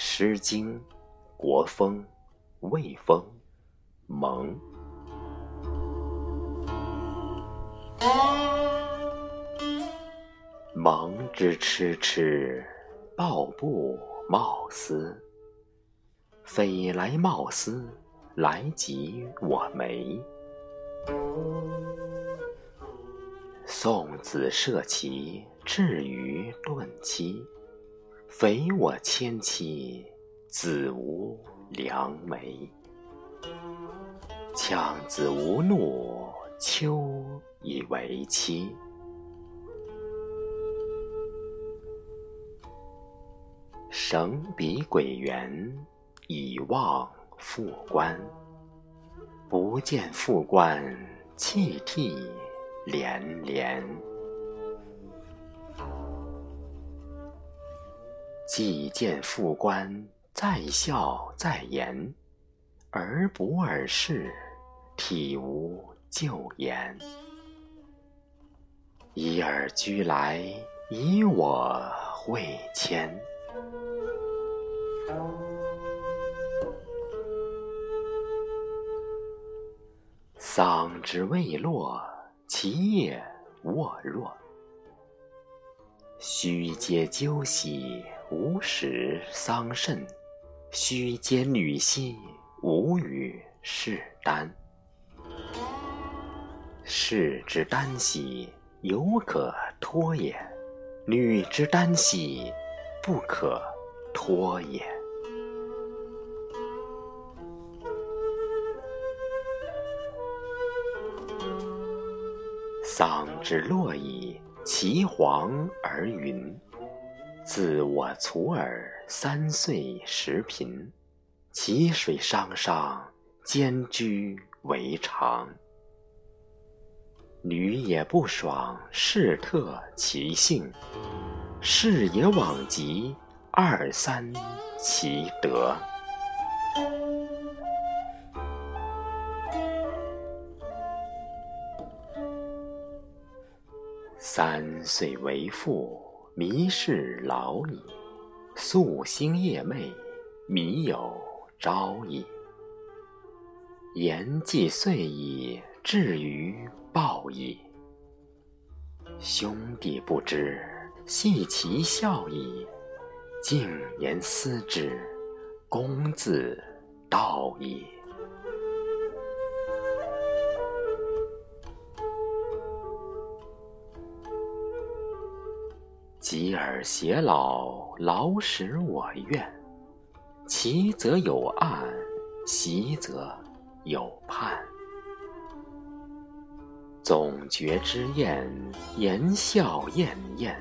诗经》国风魏风蒙。蒙之蚩蚩，抱布贸丝。匪来贸丝，来及我眉。送子涉其至于顿期，匪我千妻，子无良媒。羌子无怒，秋以为期。绳笔鬼园，以望复关。不见复关，泣涕连连。既见复关，在笑在言，而不尔事，体无咎言。以尔居来，以我会迁。桑之未落，其叶沃若。须嗟鸠兮，无使桑葚；须嗟女兮，无与士丹。士之耽兮，犹可脱也；女之耽兮，不可脱也。桑之落矣，其黄而云。自我徂尔三岁时贫，其水汤汤，兼居为常。女也不爽，士特其性；士也罔极，二三其德。三岁为妇，弥氏老矣；夙兴夜寐，弥有朝矣。言既遂矣，至于报矣。兄弟不知，系其孝矣；静言思之，公自道矣。及尔偕老，老使我怨。其则有岸，习则有畔。总觉之宴，言笑晏晏。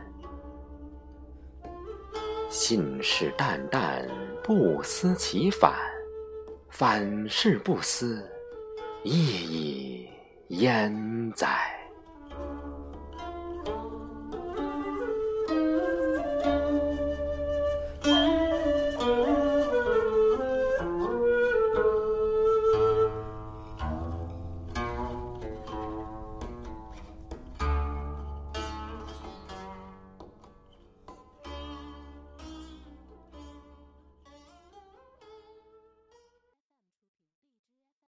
信誓旦旦，不思其反。反是不思，意以焉哉？